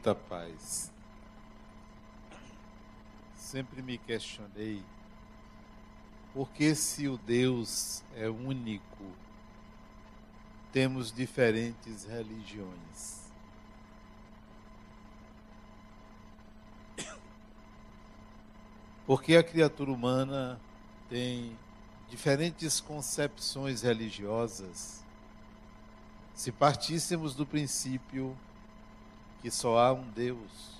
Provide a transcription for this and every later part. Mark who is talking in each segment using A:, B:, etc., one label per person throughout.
A: muita paz. Sempre me questionei porque se o Deus é único, temos diferentes religiões. Porque a criatura humana tem diferentes concepções religiosas. Se partíssemos do princípio que só há um Deus,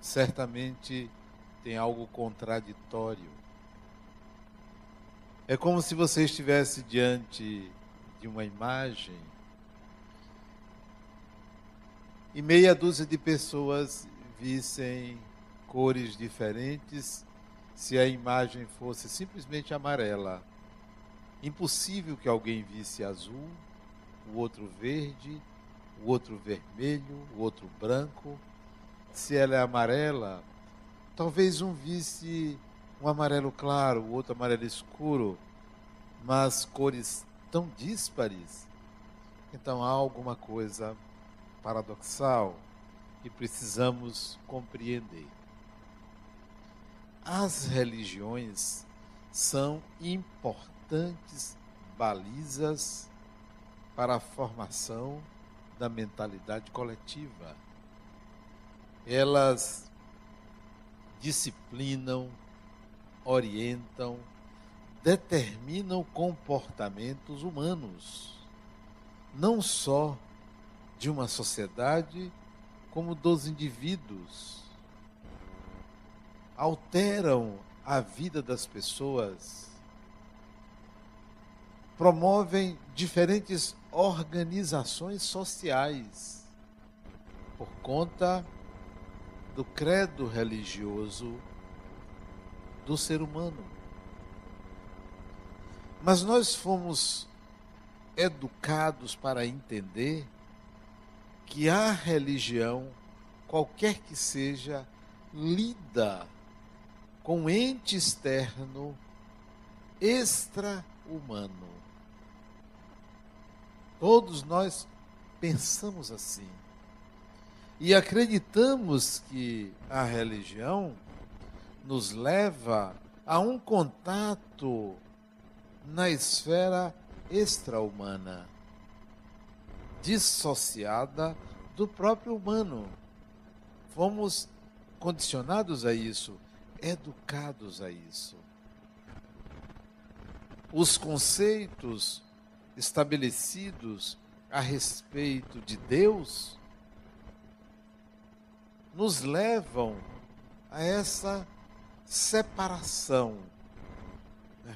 A: certamente tem algo contraditório. É como se você estivesse diante de uma imagem e meia dúzia de pessoas vissem cores diferentes se a imagem fosse simplesmente amarela. Impossível que alguém visse azul, o outro verde, o outro vermelho, o outro branco. Se ela é amarela, talvez um visse um amarelo claro, o outro amarelo escuro, mas cores tão díspares. Então há alguma coisa paradoxal que precisamos compreender. As religiões são importantes balizas para a formação da mentalidade coletiva. Elas disciplinam, orientam, determinam comportamentos humanos, não só de uma sociedade, como dos indivíduos. Alteram a vida das pessoas, promovem diferentes organizações sociais por conta do credo religioso do ser humano. Mas nós fomos educados para entender que a religião, qualquer que seja, lida com ente externo extra-humano. Todos nós pensamos assim. E acreditamos que a religião nos leva a um contato na esfera extra-humana, dissociada do próprio humano. Fomos condicionados a isso, educados a isso. Os conceitos estabelecidos a respeito de Deus nos levam a essa separação.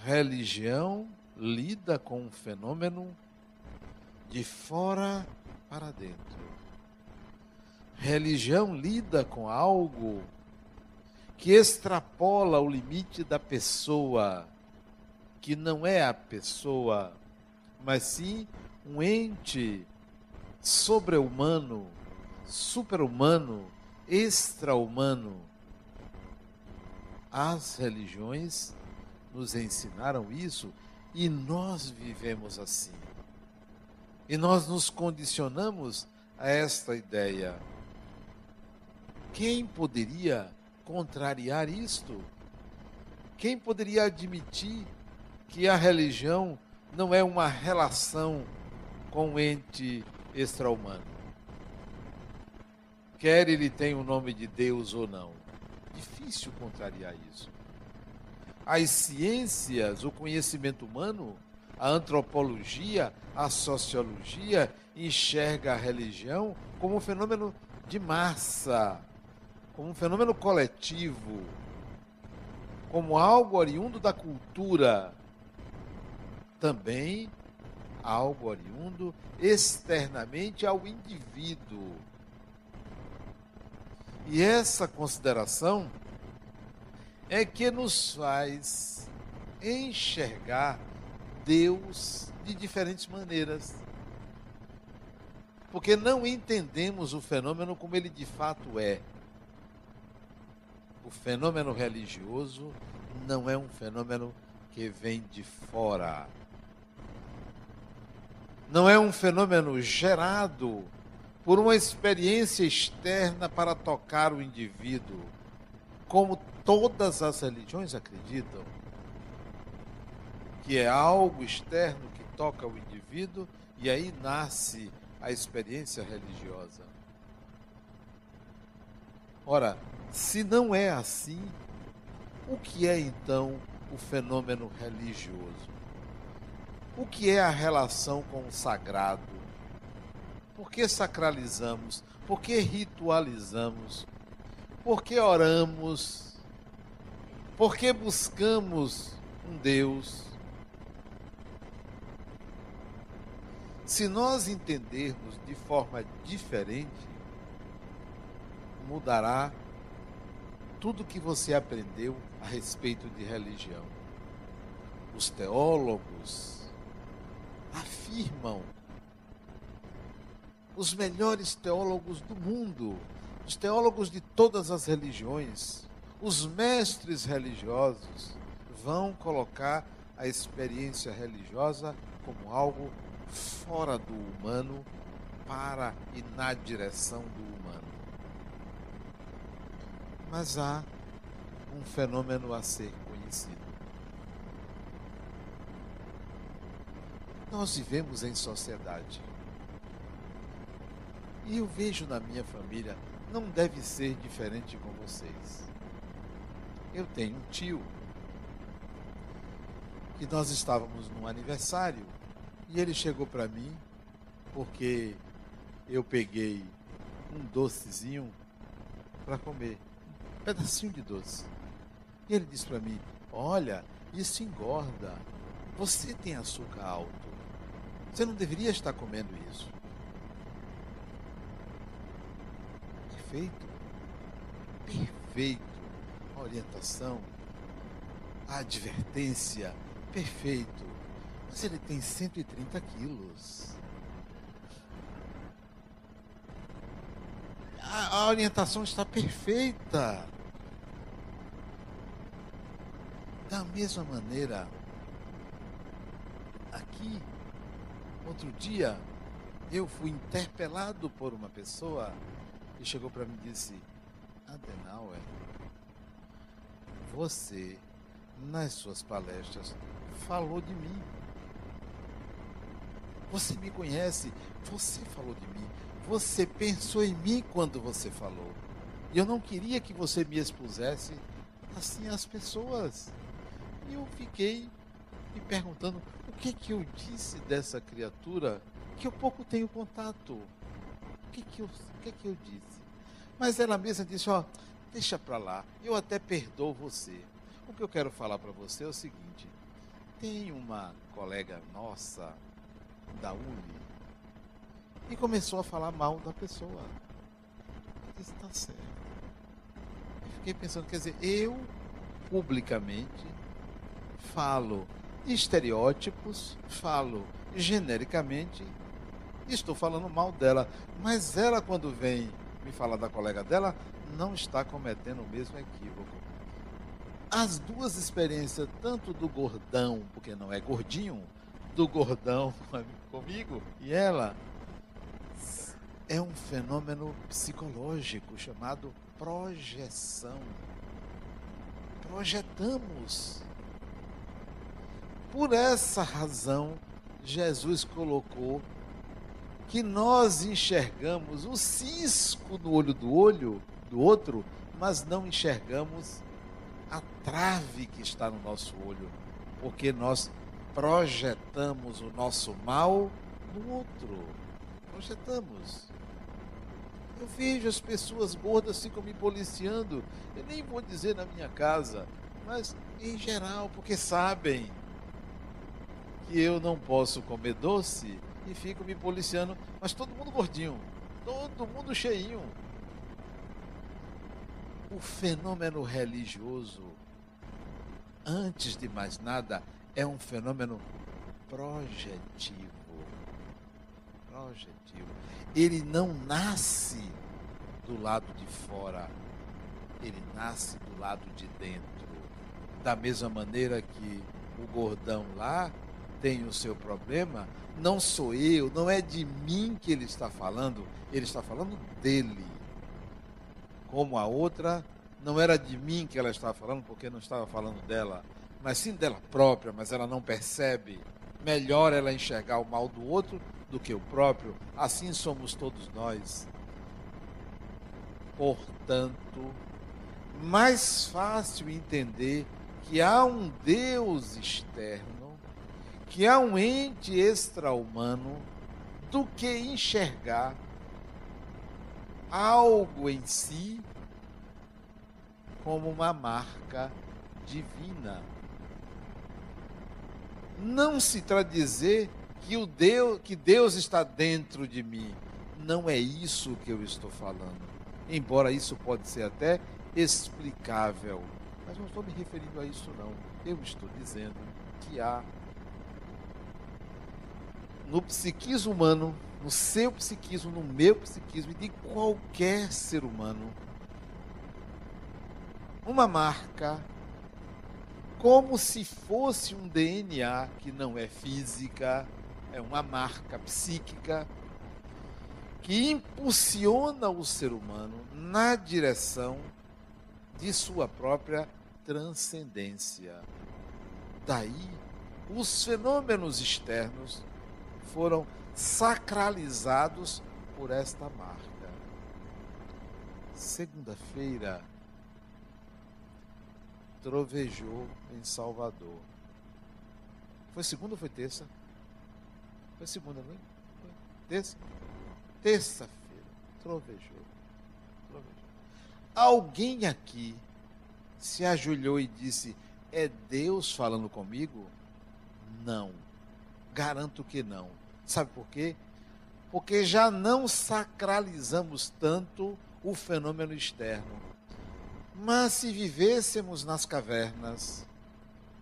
A: Religião lida com um fenômeno de fora para dentro. Religião lida com algo que extrapola o limite da pessoa, que não é a pessoa, mas sim um ente sobre-humano, super-humano, extra-humano as religiões nos ensinaram isso e nós vivemos assim. E nós nos condicionamos a esta ideia. Quem poderia contrariar isto? Quem poderia admitir que a religião não é uma relação com o ente extra-humano? Quer ele tenha o nome de Deus ou não difícil contrariar isso. As ciências, o conhecimento humano, a antropologia, a sociologia enxerga a religião como um fenômeno de massa, como um fenômeno coletivo, como algo oriundo da cultura, também algo oriundo externamente ao indivíduo. E essa consideração é que nos faz enxergar Deus de diferentes maneiras. Porque não entendemos o fenômeno como ele de fato é. O fenômeno religioso não é um fenômeno que vem de fora. Não é um fenômeno gerado por uma experiência externa para tocar o indivíduo, como todas as religiões acreditam, que é algo externo que toca o indivíduo e aí nasce a experiência religiosa. Ora, se não é assim, o que é então o fenômeno religioso? O que é a relação com o sagrado? Por que sacralizamos? Por que ritualizamos? Por que oramos? Por que buscamos um Deus? Se nós entendermos de forma diferente, mudará tudo que você aprendeu a respeito de religião. Os teólogos afirmam, os melhores teólogos do mundo, os teólogos de todas as religiões, os mestres religiosos, vão colocar a experiência religiosa como algo fora do humano para e na direção do humano. Mas há um fenômeno a ser conhecido. Nós vivemos em sociedade. E eu vejo na minha família, não deve ser diferente com vocês. Eu tenho um tio que nós estávamos num aniversário e ele chegou para mim porque eu peguei um docezinho para comer pedacinho de doce. E ele disse para mim: Olha, isso engorda. Você tem açúcar alto. Você não deveria estar comendo isso. Perfeito. Perfeito. A orientação, a advertência, perfeito. Mas ele tem 130 quilos. A, a orientação está perfeita. Da mesma maneira, aqui, outro dia, eu fui interpelado por uma pessoa que chegou para mim e disse: Adenauer, você, nas suas palestras, falou de mim. Você me conhece, você falou de mim, você pensou em mim quando você falou. E eu não queria que você me expusesse assim às pessoas. E eu fiquei me perguntando o que que eu disse dessa criatura que eu pouco tenho contato. O que que eu, o que que eu disse? Mas ela mesma disse, ó, deixa para lá, eu até perdoo você. O que eu quero falar para você é o seguinte: tem uma colega nossa da Uni e começou a falar mal da pessoa. Eu disse, tá certo. Eu fiquei pensando, quer dizer, eu publicamente falo estereótipos, falo genericamente, estou falando mal dela. Mas ela, quando vem me falar da colega dela, não está cometendo o mesmo equívoco. As duas experiências, tanto do gordão, porque não é gordinho, do gordão comigo e ela, é um fenômeno psicológico chamado projeção. Projetamos por essa razão, Jesus colocou que nós enxergamos o cisco no olho do olho do outro, mas não enxergamos a trave que está no nosso olho, porque nós projetamos o nosso mal no outro. Projetamos. Eu vejo as pessoas gordas ficam me policiando. Eu nem vou dizer na minha casa, mas em geral, porque sabem que eu não posso comer doce e fico me policiando, mas todo mundo gordinho, todo mundo cheinho. O fenômeno religioso, antes de mais nada, é um fenômeno projetivo. Projetivo. Ele não nasce do lado de fora, ele nasce do lado de dentro. Da mesma maneira que o gordão lá tem o seu problema, não sou eu, não é de mim que ele está falando, ele está falando dele. Como a outra, não era de mim que ela estava falando, porque não estava falando dela, mas sim dela própria, mas ela não percebe. Melhor ela enxergar o mal do outro do que o próprio. Assim somos todos nós. Portanto, mais fácil entender que há um Deus externo, que há um ente extra-humano, do que enxergar algo em si como uma marca divina. Não se dizer que o Deus, que Deus está dentro de mim. Não é isso que eu estou falando. Embora isso pode ser até explicável, mas não estou me referindo a isso não. Eu estou dizendo que há no psiquismo humano, no seu psiquismo, no meu psiquismo e de qualquer ser humano, uma marca como se fosse um DNA que não é física, é uma marca psíquica que impulsiona o ser humano na direção de sua própria transcendência. Daí, os fenômenos externos foram sacralizados por esta marca. Segunda-feira, trovejou em Salvador. Foi segunda ou foi terça? Foi segunda, não é? Foi terça? Terça-feira, trovejou. trovejou. Alguém aqui se ajoelhou e disse: É Deus falando comigo? Não. Garanto que não. Sabe por quê? Porque já não sacralizamos tanto o fenômeno externo. Mas se vivêssemos nas cavernas,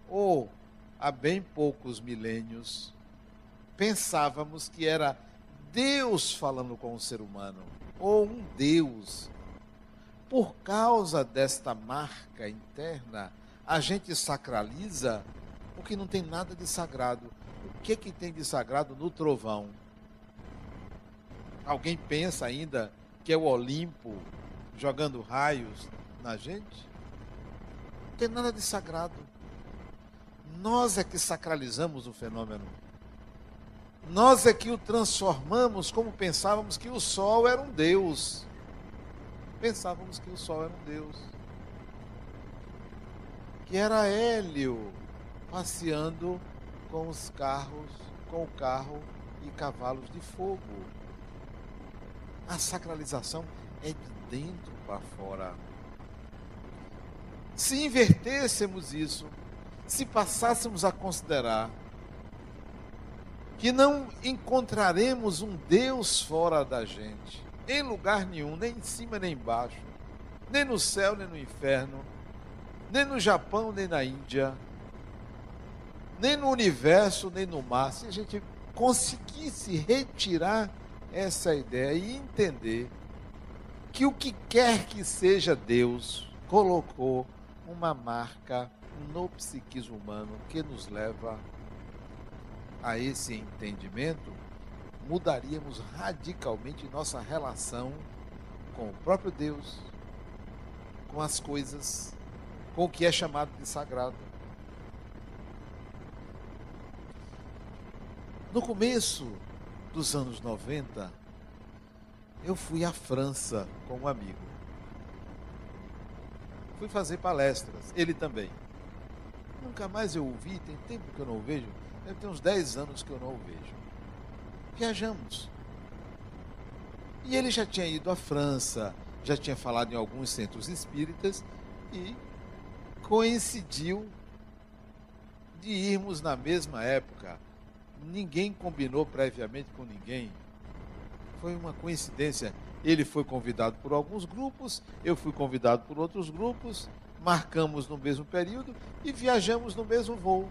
A: ou há bem poucos milênios, pensávamos que era Deus falando com o ser humano, ou um Deus. Por causa desta marca interna, a gente sacraliza o que não tem nada de sagrado. Que, que tem de sagrado no trovão? Alguém pensa ainda que é o Olimpo jogando raios na gente? Não tem nada de sagrado. Nós é que sacralizamos o fenômeno. Nós é que o transformamos como pensávamos que o sol era um Deus. Pensávamos que o sol era um Deus. Que era Hélio passeando com os carros, com o carro e cavalos de fogo. A sacralização é de dentro para fora. Se invertêssemos isso, se passássemos a considerar que não encontraremos um Deus fora da gente, em lugar nenhum, nem em cima nem embaixo, nem no céu nem no inferno, nem no Japão nem na Índia, nem no universo nem no mar. Se a gente conseguisse retirar essa ideia e entender que o que quer que seja Deus colocou uma marca no psiquismo humano que nos leva a esse entendimento, mudaríamos radicalmente nossa relação com o próprio Deus, com as coisas, com o que é chamado de sagrado. No começo dos anos 90, eu fui à França com um amigo. Fui fazer palestras, ele também. Nunca mais eu ouvi, tem tempo que eu não o vejo, deve ter uns 10 anos que eu não o vejo. Viajamos. E ele já tinha ido à França, já tinha falado em alguns centros espíritas e coincidiu de irmos na mesma época. Ninguém combinou previamente com ninguém. Foi uma coincidência. Ele foi convidado por alguns grupos, eu fui convidado por outros grupos, marcamos no mesmo período e viajamos no mesmo voo.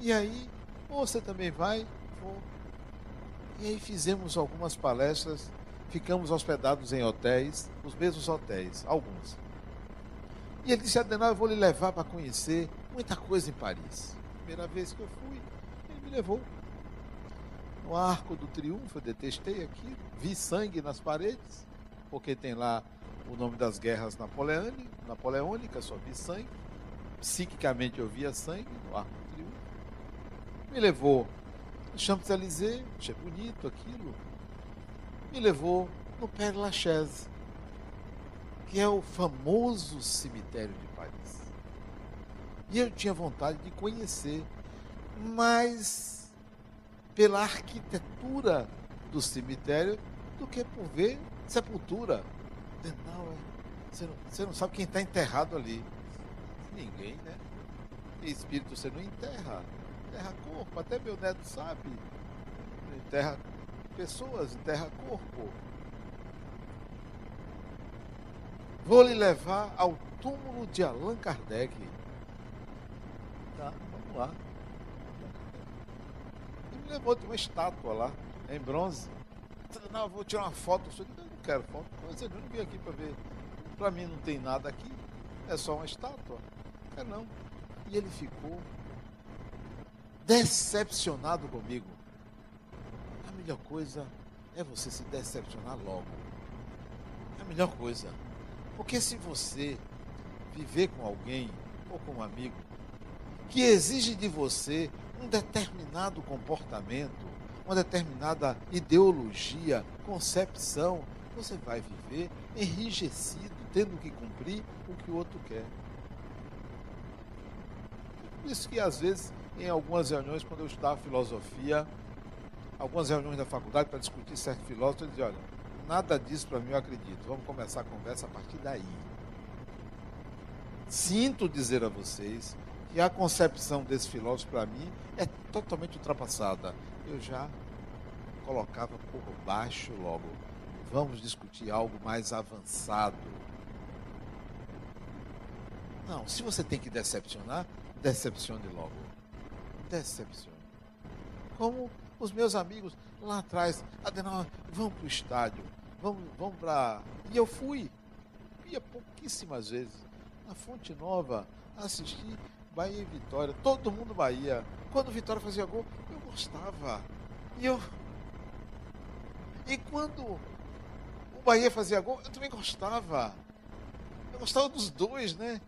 A: E aí, você também vai? Vou. E aí fizemos algumas palestras, ficamos hospedados em hotéis, os mesmos hotéis, alguns. E ele disse, Adenal, eu vou lhe levar para conhecer muita coisa em Paris. Primeira vez que eu fui, me levou. No Arco do Triunfo, eu detestei aqui, vi sangue nas paredes, porque tem lá o nome das guerras napoleônicas, só vi sangue. Psiquicamente eu via sangue no Arco do Triunfo. Me levou no Champs-Élysées, achei bonito aquilo. Me levou no Père Lachaise, que é o famoso cemitério de Paris. E eu tinha vontade de conhecer, mas pela arquitetura do cemitério do que por ver sepultura. Não, é, você, não, você não sabe quem está enterrado ali. Ninguém, né? Espírito você não enterra. Enterra corpo, até meu neto sabe. Enterra pessoas, enterra corpo. Vou lhe levar ao túmulo de Allan Kardec. Tá, vamos lá. Levou uma estátua lá, em bronze. Não, vou tirar uma foto. Eu não quero foto. Eu não vim aqui para ver. Para mim não tem nada aqui. É só uma estátua. Quero não. E ele ficou decepcionado comigo. A melhor coisa é você se decepcionar logo. É a melhor coisa. Porque se você viver com alguém ou com um amigo que exige de você um determinado comportamento, uma determinada ideologia, concepção, você vai viver enrijecido, tendo que cumprir o que o outro quer. Por isso que às vezes, em algumas reuniões, quando eu estudava filosofia, algumas reuniões da faculdade para discutir certo filósofo, eu dizia, olha, Nada disso para mim eu acredito. Vamos começar a conversa a partir daí. Sinto dizer a vocês que a concepção desse filósofo para mim é totalmente ultrapassada. Eu já colocava por baixo logo. Vamos discutir algo mais avançado. Não, se você tem que decepcionar, decepcione logo. Decepcione. Como os meus amigos lá atrás, Adenal, vamos para o estádio vamos, vamos para. E eu fui, ia pouquíssimas vezes, na Fonte Nova, assistir Bahia e Vitória, todo mundo Bahia. Quando Vitória fazia gol, eu gostava. E eu. E quando o Bahia fazia gol, eu também gostava. Eu gostava dos dois, né?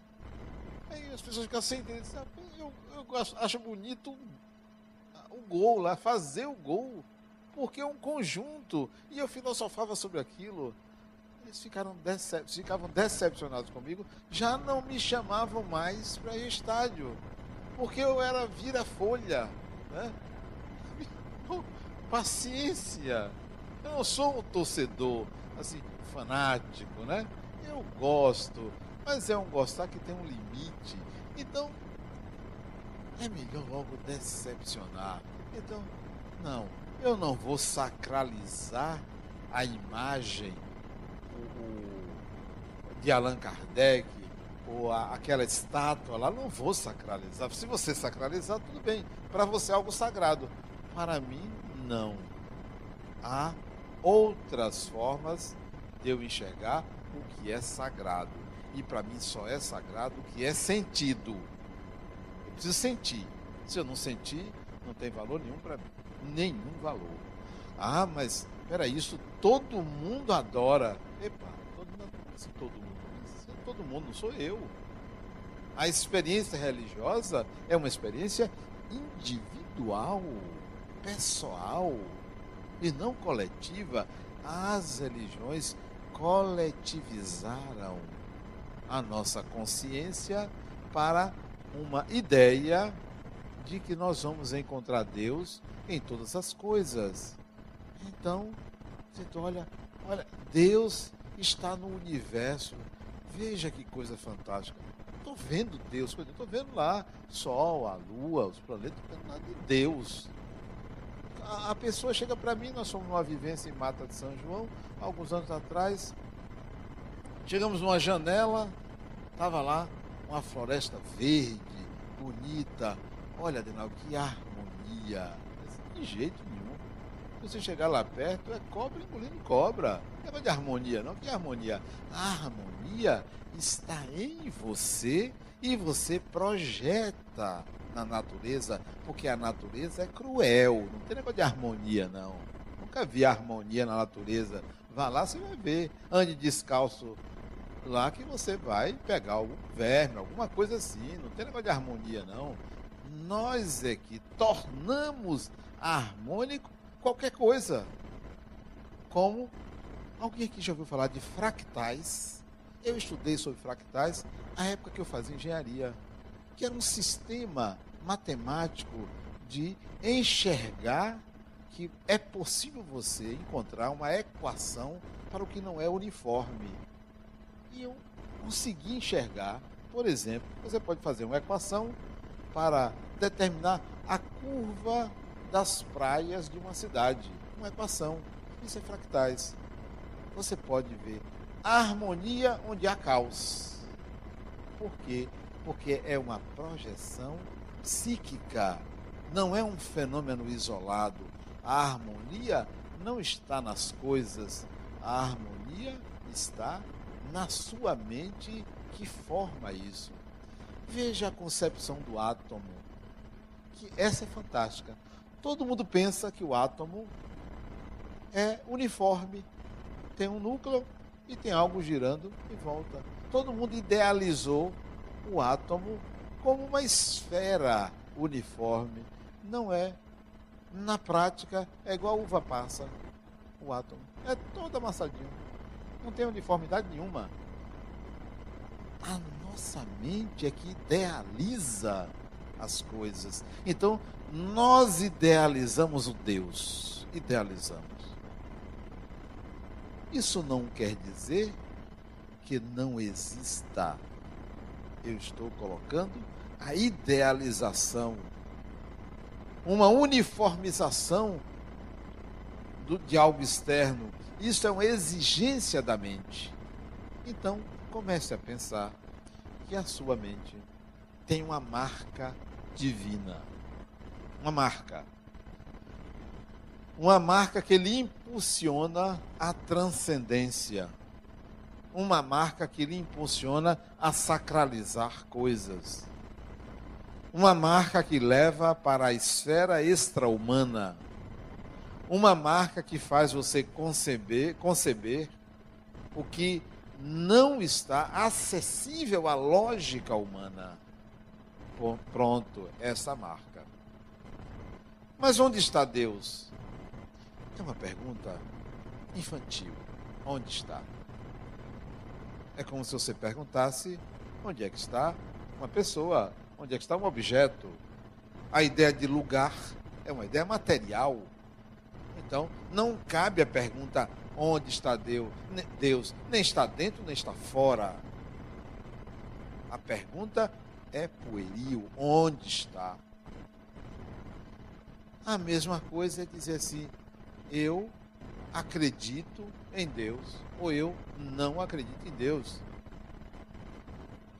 A: Aí as pessoas ficam sem entender. Eu, eu acho bonito o gol lá, fazer o gol porque é um conjunto. E eu filosofava sobre aquilo. Eles ficaram decep ficavam decepcionados comigo, já não me chamavam mais para estádio, porque eu era vira-folha. Né? Paciência. Eu não sou um torcedor assim, fanático, né? Eu gosto, mas é um gostar que tem um limite. Então, é melhor logo decepcionar. Então, não, eu não vou sacralizar a imagem o, de Allan Kardec ou a, aquela estátua lá, não vou sacralizar. Se você sacralizar, tudo bem. Para você é algo sagrado. Para mim, não. Há outras formas de eu enxergar o que é sagrado. E para mim só é sagrado o que é sentido. Eu preciso sentir. Se eu não sentir, não tem valor nenhum para mim nenhum valor. Ah, mas espera isso todo mundo adora. Epa, se todo mundo, todo mundo, não sou eu. A experiência religiosa é uma experiência individual, pessoal e não coletiva. As religiões coletivizaram a nossa consciência para uma ideia de que nós vamos encontrar Deus em todas as coisas. Então, você olha, olha, Deus está no universo. Veja que coisa fantástica. Estou vendo Deus, estou vendo lá Sol, a Lua, os planetas, não vendo nada de Deus. A, a pessoa chega para mim, nós fomos numa vivência em Mata de São João, alguns anos atrás. Chegamos numa janela, estava lá uma floresta verde, bonita. Olha, Adenal, que harmonia de jeito nenhum. Você chegar lá perto, é cobra engolindo cobra. Não é de harmonia, não. Que harmonia? A harmonia está em você e você projeta na natureza, porque a natureza é cruel, não tem negócio de harmonia, não. Nunca vi harmonia na natureza. Vá lá, você vai ver. Ande descalço lá que você vai pegar algum verme, alguma coisa assim. Não tem negócio de harmonia, não. Nós é que tornamos harmônico qualquer coisa. Como alguém aqui já ouviu falar de fractais? Eu estudei sobre fractais na época que eu fazia engenharia, que era um sistema matemático de enxergar que é possível você encontrar uma equação para o que não é uniforme. E eu consegui enxergar, por exemplo, você pode fazer uma equação para determinar a curva das praias de uma cidade. Uma equação. Isso é fractais. Você pode ver a harmonia onde há caos. Por quê? Porque é uma projeção psíquica, não é um fenômeno isolado. A harmonia não está nas coisas, a harmonia está na sua mente que forma isso. Veja a concepção do átomo, que essa é fantástica. Todo mundo pensa que o átomo é uniforme, tem um núcleo e tem algo girando em volta. Todo mundo idealizou o átomo como uma esfera uniforme. Não é. Na prática, é igual a uva passa, o átomo. É todo amassadinho. Não tem uniformidade nenhuma. A nossa mente é que idealiza as coisas. Então, nós idealizamos o Deus. Idealizamos. Isso não quer dizer que não exista. Eu estou colocando a idealização, uma uniformização do, de algo externo. Isso é uma exigência da mente. Então, comece a pensar que a sua mente tem uma marca divina. Uma marca. Uma marca que lhe impulsiona a transcendência. Uma marca que lhe impulsiona a sacralizar coisas. Uma marca que leva para a esfera extra-humana. Uma marca que faz você conceber, conceber o que não está acessível à lógica humana. Pronto, essa marca. Mas onde está Deus? É uma pergunta infantil. Onde está? É como se você perguntasse onde é que está uma pessoa, onde é que está um objeto. A ideia de lugar é uma ideia material. Então, não cabe a pergunta onde está Deus. Deus nem está dentro, nem está fora. A pergunta é pueril, onde está? A mesma coisa é dizer assim, eu acredito em Deus ou eu não acredito em Deus.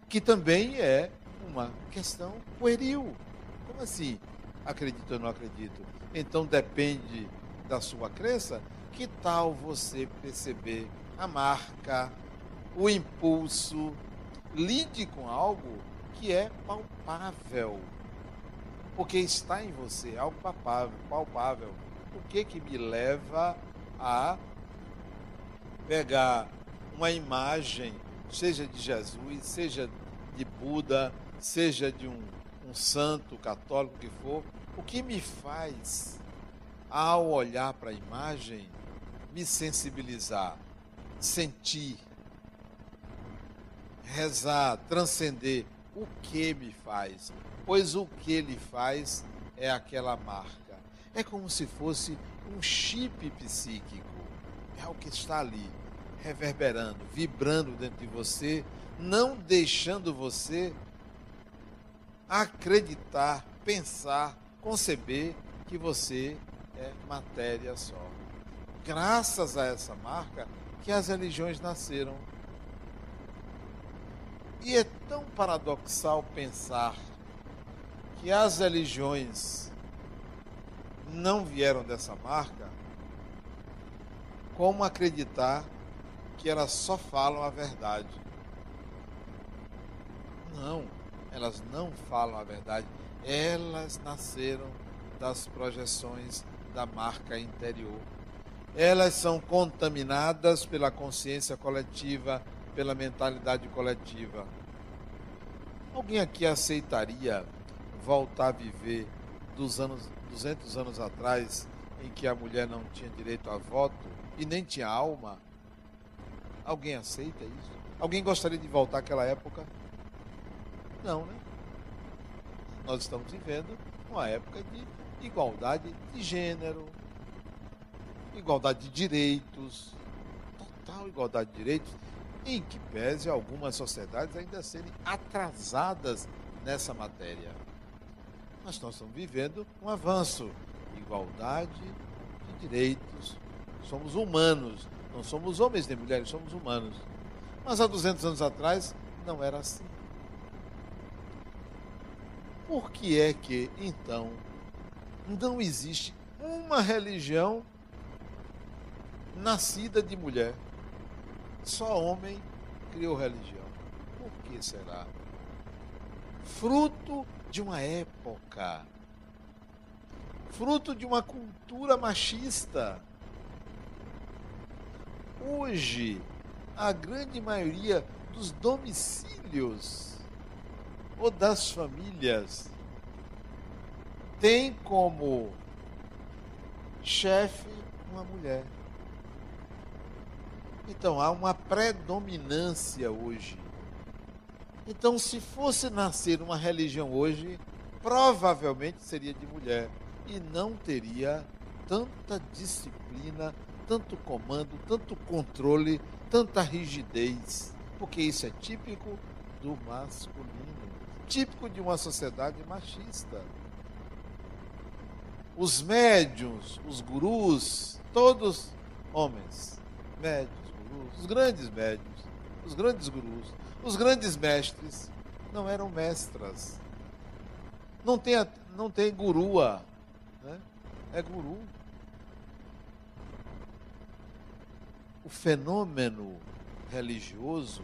A: Que também é uma questão pueril. Como assim? Acredito ou não acredito? Então depende da sua crença. Que tal você perceber a marca, o impulso, lide com algo que é palpável. Porque está em você, algo palpável, palpável. O que que me leva a pegar uma imagem, seja de Jesus, seja de Buda, seja de um, um santo católico que for, o que me faz, ao olhar para a imagem, me sensibilizar, sentir, rezar, transcender, o que me faz? Pois o que ele faz é aquela marca. É como se fosse um chip psíquico. É o que está ali, reverberando, vibrando dentro de você, não deixando você acreditar, pensar, conceber que você é matéria só. Graças a essa marca que as religiões nasceram e é tão paradoxal pensar que as religiões não vieram dessa marca, como acreditar que elas só falam a verdade. Não, elas não falam a verdade, elas nasceram das projeções da marca interior. Elas são contaminadas pela consciência coletiva, pela mentalidade coletiva. Alguém aqui aceitaria voltar a viver dos anos 200 anos atrás, em que a mulher não tinha direito a voto e nem tinha alma? Alguém aceita isso? Alguém gostaria de voltar àquela época? Não, né? Nós estamos vivendo uma época de igualdade de gênero, igualdade de direitos, total igualdade de direitos, em que pese algumas sociedades ainda serem atrasadas nessa matéria. Mas nós estamos vivendo um avanço, igualdade de direitos. Somos humanos, não somos homens nem mulheres, somos humanos. Mas há 200 anos atrás não era assim. Por que é que, então, não existe uma religião nascida de mulher? Só homem criou religião. Por que será? Fruto de uma época, fruto de uma cultura machista. Hoje, a grande maioria dos domicílios ou das famílias tem como chefe uma mulher. Então há uma predominância hoje. Então, se fosse nascer uma religião hoje, provavelmente seria de mulher e não teria tanta disciplina, tanto comando, tanto controle, tanta rigidez, porque isso é típico do masculino típico de uma sociedade machista. Os médiums, os gurus, todos homens, médios, gurus, os grandes médios, os grandes gurus, os grandes mestres, não eram mestras. Não tem, não tem gurua, né? é guru. O fenômeno religioso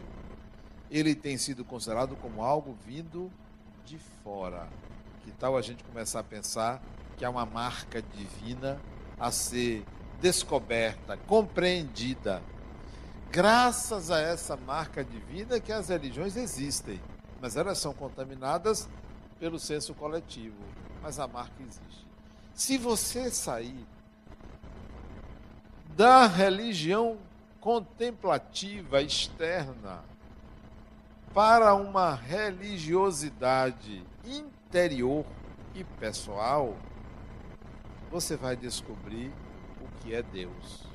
A: ele tem sido considerado como algo vindo de fora. Que tal a gente começar a pensar que há uma marca divina a ser descoberta, compreendida. Graças a essa marca divina que as religiões existem, mas elas são contaminadas pelo senso coletivo, mas a marca existe. Se você sair da religião contemplativa externa, para uma religiosidade interior e pessoal, você vai descobrir o que é Deus.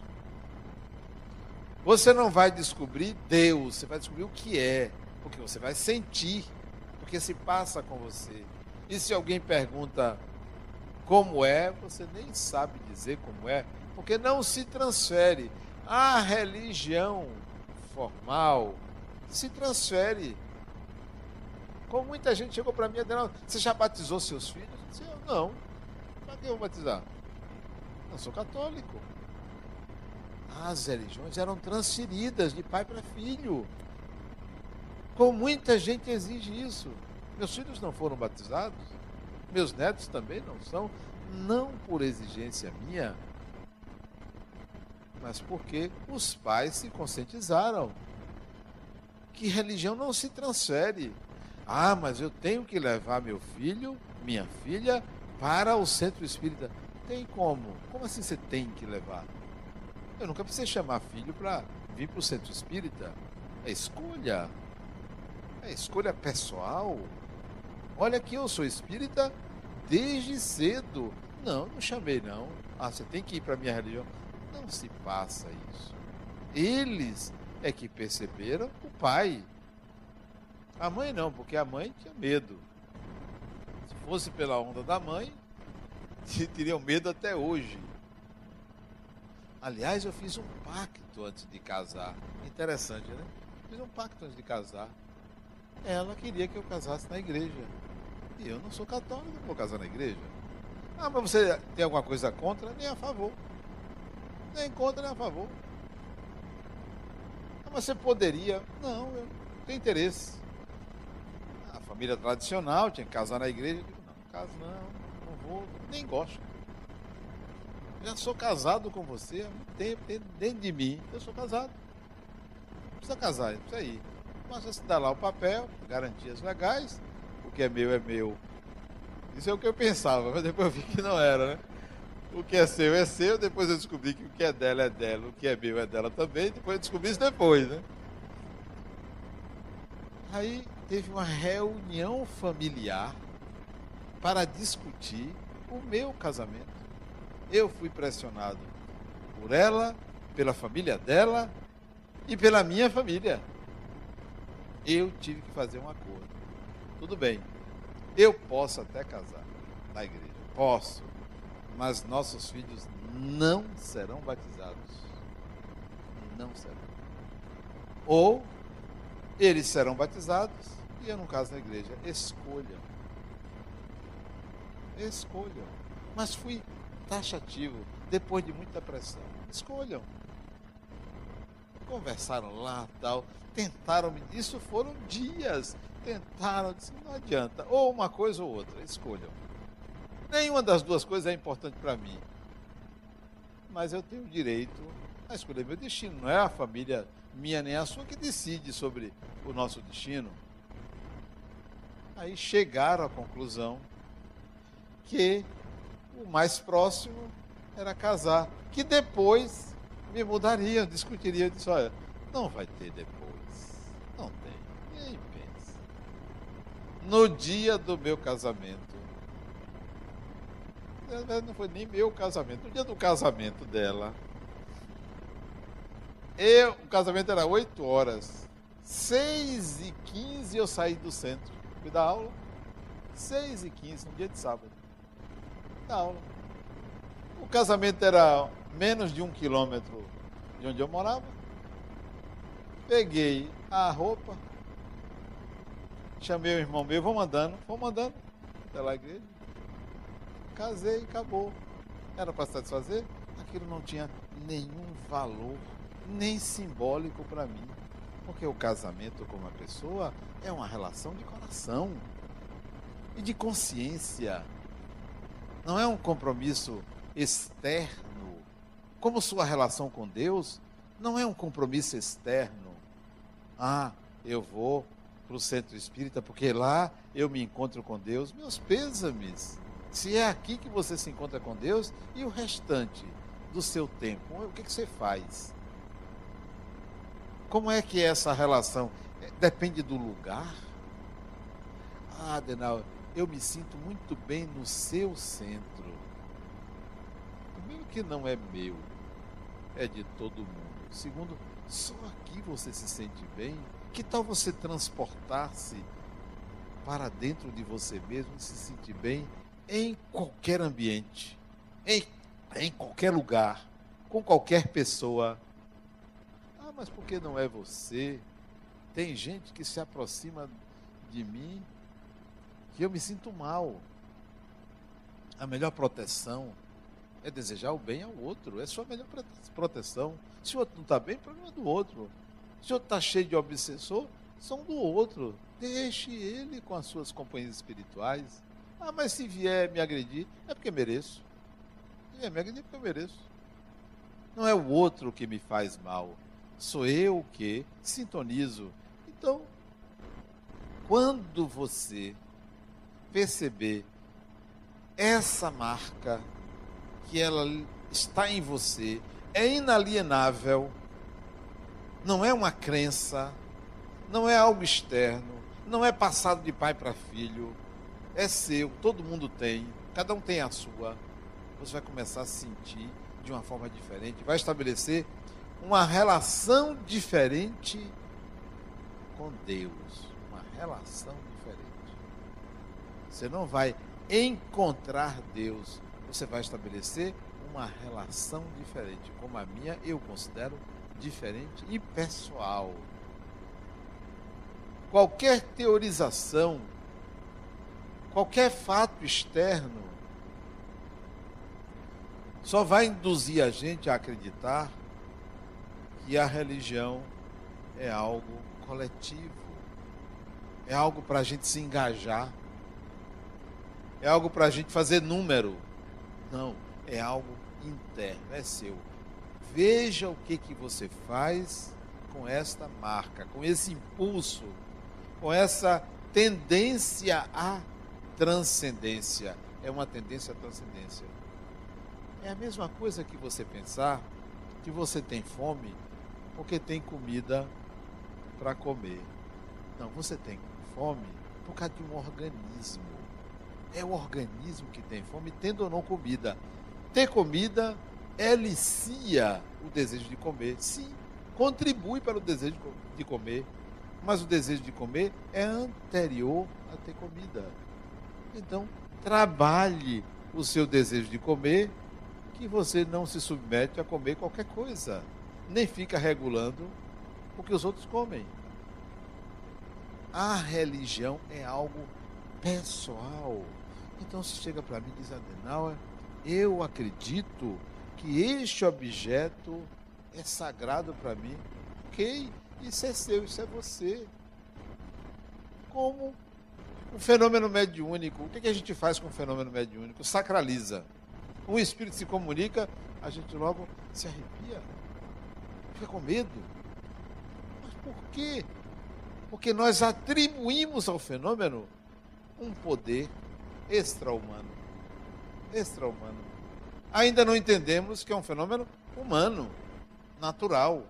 A: Você não vai descobrir Deus, você vai descobrir o que é, porque você vai sentir, porque se passa com você. E se alguém pergunta como é, você nem sabe dizer como é, porque não se transfere. A religião formal, se transfere. Como muita gente chegou para mim e disse, você já batizou seus filhos? Eu disse, não. Para que eu vou batizar? Eu sou católico. As religiões eram transferidas de pai para filho. Como muita gente exige isso. Meus filhos não foram batizados, meus netos também não são, não por exigência minha, mas porque os pais se conscientizaram que religião não se transfere. Ah, mas eu tenho que levar meu filho, minha filha, para o centro espírita. Tem como? Como assim você tem que levar? Eu nunca precisei chamar filho para vir para o centro espírita. É escolha. É escolha pessoal. Olha que eu sou espírita desde cedo. Não, não chamei não. Ah, você tem que ir para minha religião. Não se passa isso. Eles é que perceberam o pai. A mãe não, porque a mãe tinha medo. Se fosse pela onda da mãe, teriam medo até hoje. Aliás, eu fiz um pacto antes de casar. Interessante, né? Fiz um pacto antes de casar. Ela queria que eu casasse na igreja. E eu não sou católico, não vou casar na igreja. Ah, mas você tem alguma coisa contra? Nem a favor. Nem contra, nem a favor mas você poderia. Não, eu não tenho interesse. A família tradicional tinha que casar na igreja. Eu digo, não, caso não, não vou, nem gosto. Já sou casado com você há muito tempo, dentro de mim, eu sou casado. Não precisa casar, não precisa ir. Mas você dá lá o papel, garantias legais, o que é meu é meu. Isso é o que eu pensava, mas depois eu vi que não era, né? O que é seu é seu, depois eu descobri que o que é dela é dela, o que é meu é dela também, depois eu descobri isso depois, né? Aí teve uma reunião familiar para discutir o meu casamento. Eu fui pressionado por ela, pela família dela e pela minha família. Eu tive que fazer um acordo. Tudo bem, eu posso até casar na igreja, posso, mas nossos filhos não serão batizados. Não serão. Ou eles serão batizados e eu não caso na igreja. Escolham. Escolham. Mas fui taxativo, depois de muita pressão. Escolham. Conversaram lá, tal, tentaram, isso foram dias, tentaram, disse, não adianta, ou uma coisa ou outra, escolham. Nenhuma das duas coisas é importante para mim. Mas eu tenho direito a escolher meu destino. Não é a família minha nem a sua que decide sobre o nosso destino. Aí chegaram à conclusão que o mais próximo era casar, que depois me mudariam, discutiriam, disse, olha, não vai ter depois, não tem, nem pensa. No dia do meu casamento, não foi nem meu casamento, no dia do casamento dela, eu, o casamento era 8 horas, 6 e 15 eu saí do centro, fui dar aula, 6 e 15, no dia de sábado, aula. O casamento era menos de um quilômetro de onde eu morava, peguei a roupa, chamei o irmão meu, vou mandando, vou mandando até lá a igreja, casei e acabou. Era para satisfazer? Aquilo não tinha nenhum valor, nem simbólico para mim. Porque o casamento com uma pessoa é uma relação de coração e de consciência. Não é um compromisso externo. Como sua relação com Deus não é um compromisso externo. Ah, eu vou para o centro espírita porque lá eu me encontro com Deus. Meus pêsames. Se é aqui que você se encontra com Deus, e o restante do seu tempo? O que, que você faz? Como é que é essa relação? É, depende do lugar? Ah, Adenal, eu me sinto muito bem no seu centro. Primeiro que não é meu, é de todo mundo. Segundo, só aqui você se sente bem. Que tal você transportar-se para dentro de você mesmo e se sentir bem em qualquer ambiente, em, em qualquer lugar, com qualquer pessoa. Ah, mas por que não é você? Tem gente que se aproxima de mim que eu me sinto mal. A melhor proteção é desejar o bem ao outro, é sua melhor proteção. Se o outro não está bem, problema é do outro. Se o outro está cheio de obsessor, são do outro. Deixe ele com as suas companhias espirituais. Ah, mas se vier me agredir, é porque mereço. Se vier me agredir, é porque eu mereço. Não é o outro que me faz mal. Sou eu que sintonizo. Então, quando você perceber essa marca, que ela está em você, é inalienável, não é uma crença, não é algo externo, não é passado de pai para filho, é seu, todo mundo tem, cada um tem a sua. Você vai começar a sentir de uma forma diferente, vai estabelecer uma relação diferente com Deus, uma relação diferente. Você não vai encontrar Deus, você vai estabelecer uma relação diferente, como a minha eu considero diferente e pessoal. Qualquer teorização qualquer fato externo só vai induzir a gente a acreditar que a religião é algo coletivo, é algo para a gente se engajar. É algo para a gente fazer número. Não, é algo interno, é seu. Veja o que, que você faz com esta marca, com esse impulso, com essa tendência à transcendência. É uma tendência à transcendência. É a mesma coisa que você pensar que você tem fome porque tem comida para comer. Não, você tem fome por causa de um organismo. É o organismo que tem fome, tendo ou não comida. Ter comida elicia o desejo de comer. Sim, contribui para o desejo de comer. Mas o desejo de comer é anterior a ter comida. Então, trabalhe o seu desejo de comer, que você não se submete a comer qualquer coisa, nem fica regulando o que os outros comem. A religião é algo pessoal. Então, se chega para mim e diz, Adenauer, eu acredito que este objeto é sagrado para mim. Ok, isso é seu, isso é você. Como um fenômeno mediúnico. O que, a gente faz com o fenômeno mediúnico? Sacraliza. Um espírito se comunica, a gente logo se arrepia, fica com medo. Mas por quê? Porque nós atribuímos ao fenômeno um poder extra-humano. Extra-humano. Ainda não entendemos que é um fenômeno humano, natural.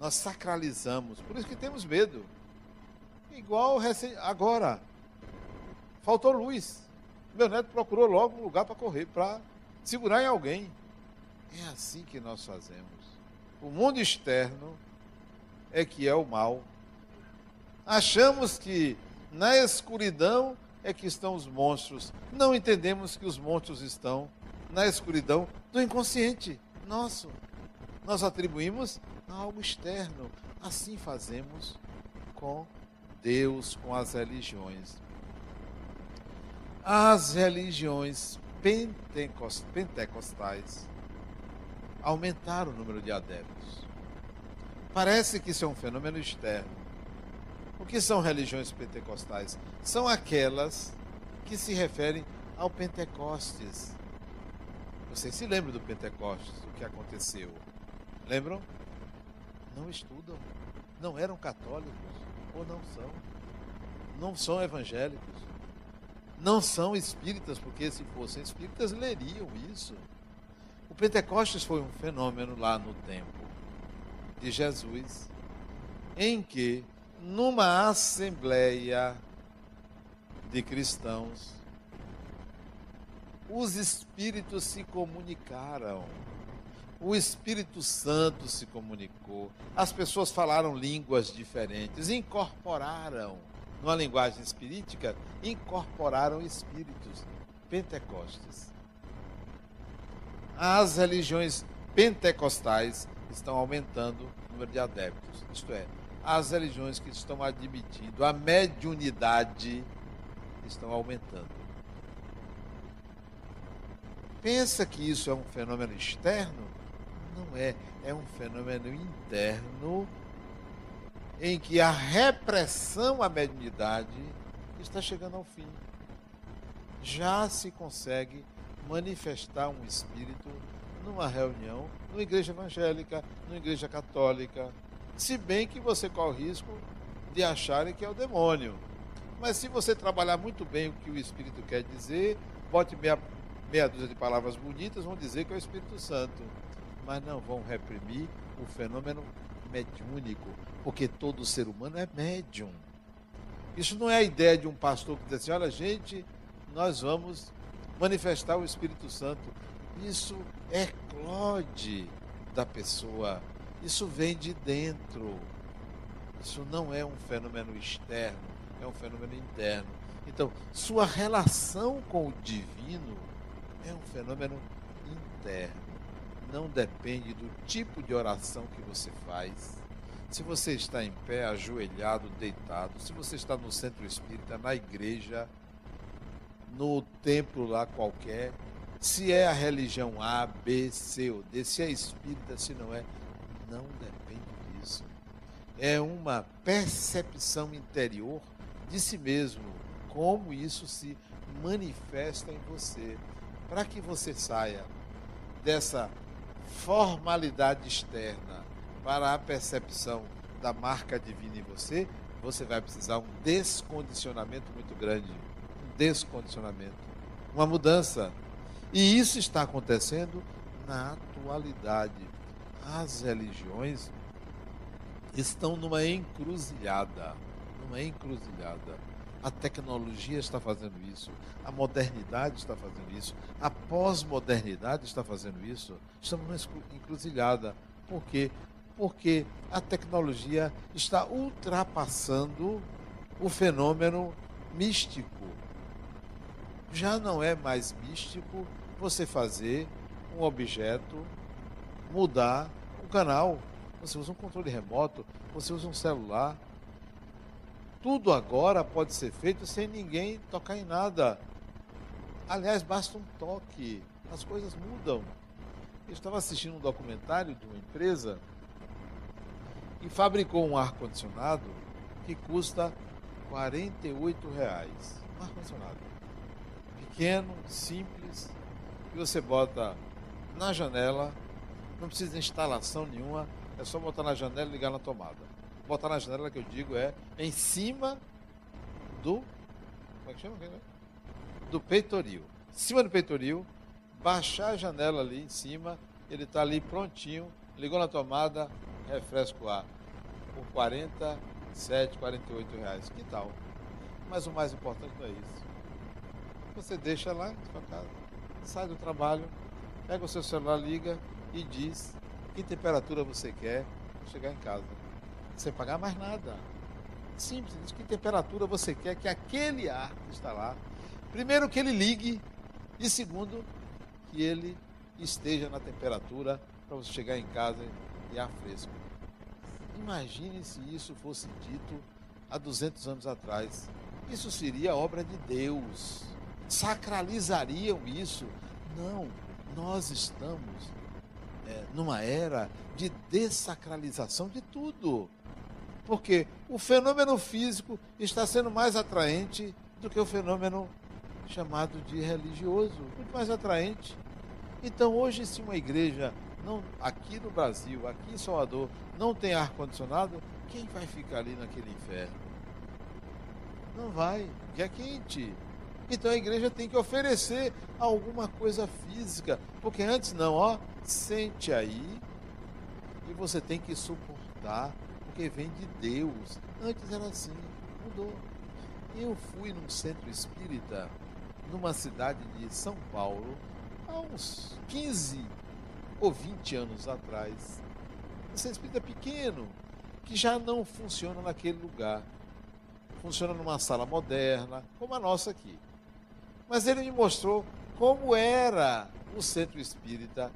A: Nós sacralizamos. Por isso que temos medo. Igual agora. Faltou luz. Meu neto procurou logo um lugar para correr, para segurar em alguém. É assim que nós fazemos. O mundo externo é que é o mal. Achamos que na escuridão é que estão os monstros. Não entendemos que os monstros estão na escuridão do inconsciente nosso. Nós atribuímos a algo externo. Assim fazemos com Deus, com as religiões. As religiões pentecostais aumentaram o número de adeptos. Parece que isso é um fenômeno externo. O que são religiões pentecostais? São aquelas que se referem ao Pentecostes. Vocês se lembram do Pentecostes, o que aconteceu? Lembram? Não estudam, não eram católicos, ou não são. Não são evangélicos. Não são espíritas, porque se fossem espíritas leriam isso. O Pentecostes foi um fenômeno lá no tempo de Jesus, em que numa assembleia de cristãos, os espíritos se comunicaram. O Espírito Santo se comunicou. As pessoas falaram línguas diferentes, incorporaram, numa linguagem espirítica, incorporaram espíritos. Pentecostes. As religiões pentecostais estão aumentando o número de adeptos. Isto é, as religiões que estão admitindo a mediunidade estão aumentando. Pensa que isso é um fenômeno externo? Não é. É um fenômeno interno em que a repressão à mediunidade está chegando ao fim. Já se consegue manifestar um espírito numa reunião, numa igreja evangélica, numa igreja católica, se bem que você corre o risco de acharem que é o demônio. Mas se você trabalhar muito bem o que o Espírito quer dizer, bote meia, meia dúzia de palavras bonitas, vão dizer que é o Espírito Santo. Mas não vão reprimir o fenômeno mediúnico, porque todo ser humano é médium. Isso não é a ideia de um pastor que diz assim: olha, gente, nós vamos manifestar o Espírito Santo. Isso é clode da pessoa isso vem de dentro. Isso não é um fenômeno externo, é um fenômeno interno. Então, sua relação com o divino é um fenômeno interno. Não depende do tipo de oração que você faz. Se você está em pé, ajoelhado, deitado, se você está no centro espírita, na igreja, no templo lá qualquer, se é a religião A, B, C ou D, se é espírita, se não é, não depende disso. É uma percepção interior de si mesmo como isso se manifesta em você. Para que você saia dessa formalidade externa para a percepção da marca divina em você, você vai precisar um descondicionamento muito grande. Um descondicionamento. Uma mudança. E isso está acontecendo na atualidade. As religiões estão numa encruzilhada. Numa encruzilhada. A tecnologia está fazendo isso, a modernidade está fazendo isso, a pós-modernidade está fazendo isso. Estamos numa encruzilhada. Por quê? Porque a tecnologia está ultrapassando o fenômeno místico. Já não é mais místico você fazer um objeto mudar o canal. Você usa um controle remoto, você usa um celular, tudo agora pode ser feito sem ninguém tocar em nada. Aliás, basta um toque, as coisas mudam. Eu estava assistindo um documentário de uma empresa que fabricou um ar-condicionado que custa 48 reais. Um ar-condicionado. Pequeno, simples, que você bota na janela, não precisa de instalação nenhuma, é só botar na janela e ligar na tomada botar na janela que eu digo é em cima do. Como é que chama? Do peitoril. Em cima do peitoril, baixar a janela ali em cima, ele está ali prontinho, ligou na tomada, refresca o ar. Por 47, 48 reais. Que tal? Mas o mais importante não é isso. Você deixa lá em sua casa, sai do trabalho, pega o seu celular, liga e diz que temperatura você quer chegar em casa sem pagar mais nada. Simples, diz que temperatura você quer que aquele ar que está lá, primeiro que ele ligue e segundo que ele esteja na temperatura para você chegar em casa e ar fresco. Imagine se isso fosse dito há 200 anos atrás. Isso seria obra de Deus. Sacralizariam isso. Não, nós estamos é, numa era de dessacralização de tudo. Porque o fenômeno físico está sendo mais atraente do que o fenômeno chamado de religioso, muito mais atraente. Então, hoje, se uma igreja não aqui no Brasil, aqui em Salvador, não tem ar condicionado, quem vai ficar ali naquele inferno? Não vai, que é quente. Então a igreja tem que oferecer alguma coisa física, porque antes não, ó, sente aí e você tem que suportar porque vem de Deus. Antes era assim, mudou. Eu fui num centro espírita, numa cidade de São Paulo, há uns 15 ou 20 anos atrás. Um centro espírita pequeno, que já não funciona naquele lugar. Funciona numa sala moderna, como a nossa aqui. Mas ele me mostrou como era o centro espírita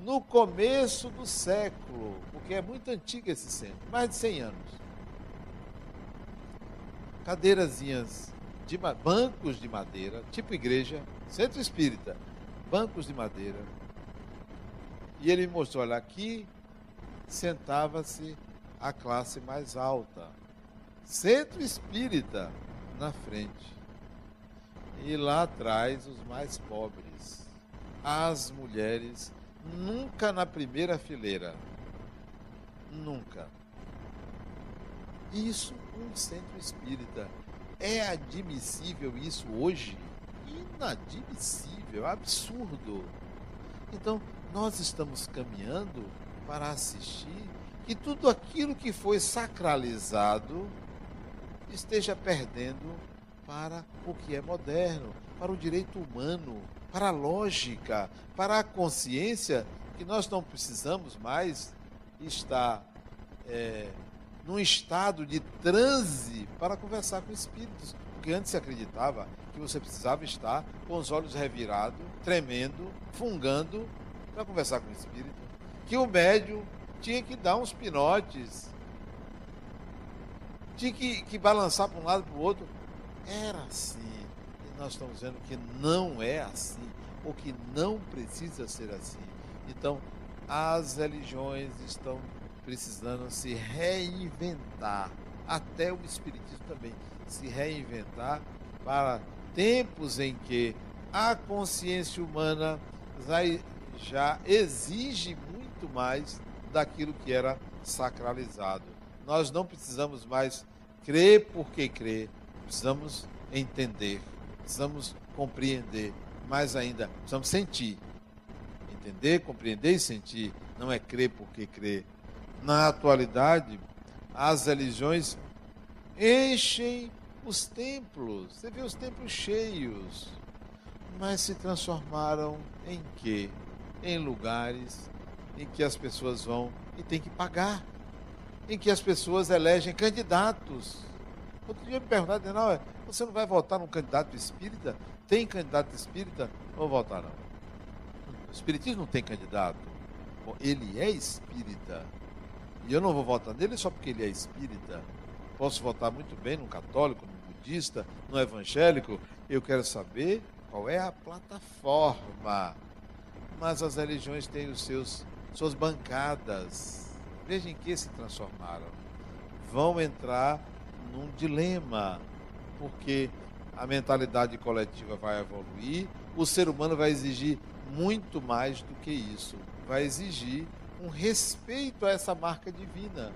A: no começo do século, porque é muito antigo esse centro, mais de 100 anos. Cadeirazinhas de bancos de madeira, tipo igreja, centro espírita, bancos de madeira. E ele me mostrou, olha, aqui sentava-se a classe mais alta. Centro espírita na frente. E lá atrás os mais pobres. As mulheres nunca na primeira fileira. Nunca. Isso um centro espírita. É admissível isso hoje? Inadmissível, absurdo. Então, nós estamos caminhando para assistir que tudo aquilo que foi sacralizado esteja perdendo para o que é moderno, para o direito humano, para a lógica, para a consciência, que nós não precisamos mais estar é, num estado de transe para conversar com espíritos. Porque antes se acreditava que você precisava estar com os olhos revirados, tremendo, fungando, para conversar com o espírito. Que o médium tinha que dar uns pinotes, tinha que, que balançar para um lado para o outro. Era assim nós estamos vendo que não é assim, ou que não precisa ser assim. Então, as religiões estão precisando se reinventar, até o Espiritismo também. se reinventar para tempos em que a consciência humana já exige muito mais daquilo que era sacralizado. Nós não precisamos mais crer porque crer, precisamos entender, precisamos compreender, mais ainda, precisamos sentir. Entender, compreender e sentir, não é crer porque crer. Na atualidade, as religiões enchem os templos. Você vê os templos cheios, mas se transformaram em quê? Em lugares em que as pessoas vão e têm que pagar, em que as pessoas elegem candidatos. Outro dia me perguntaram, não, você não vai votar num candidato espírita? Tem candidato espírita? Vou votar não. O espiritismo não tem candidato. Ele é espírita. E eu não vou votar nele só porque ele é espírita. Posso votar muito bem num católico, num budista, num evangélico. Eu quero saber qual é a plataforma. Mas as religiões têm os seus suas bancadas. Veja em que se transformaram. Vão entrar num dilema, porque a mentalidade coletiva vai evoluir, o ser humano vai exigir muito mais do que isso. Vai exigir um respeito a essa marca divina.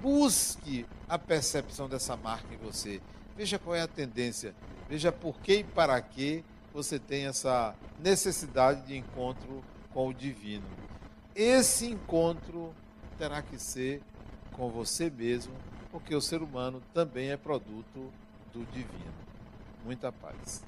A: Busque a percepção dessa marca em você. Veja qual é a tendência. Veja por que e para que você tem essa necessidade de encontro com o divino. Esse encontro terá que ser com você mesmo, porque o ser humano também é produto do divino. Muita paz.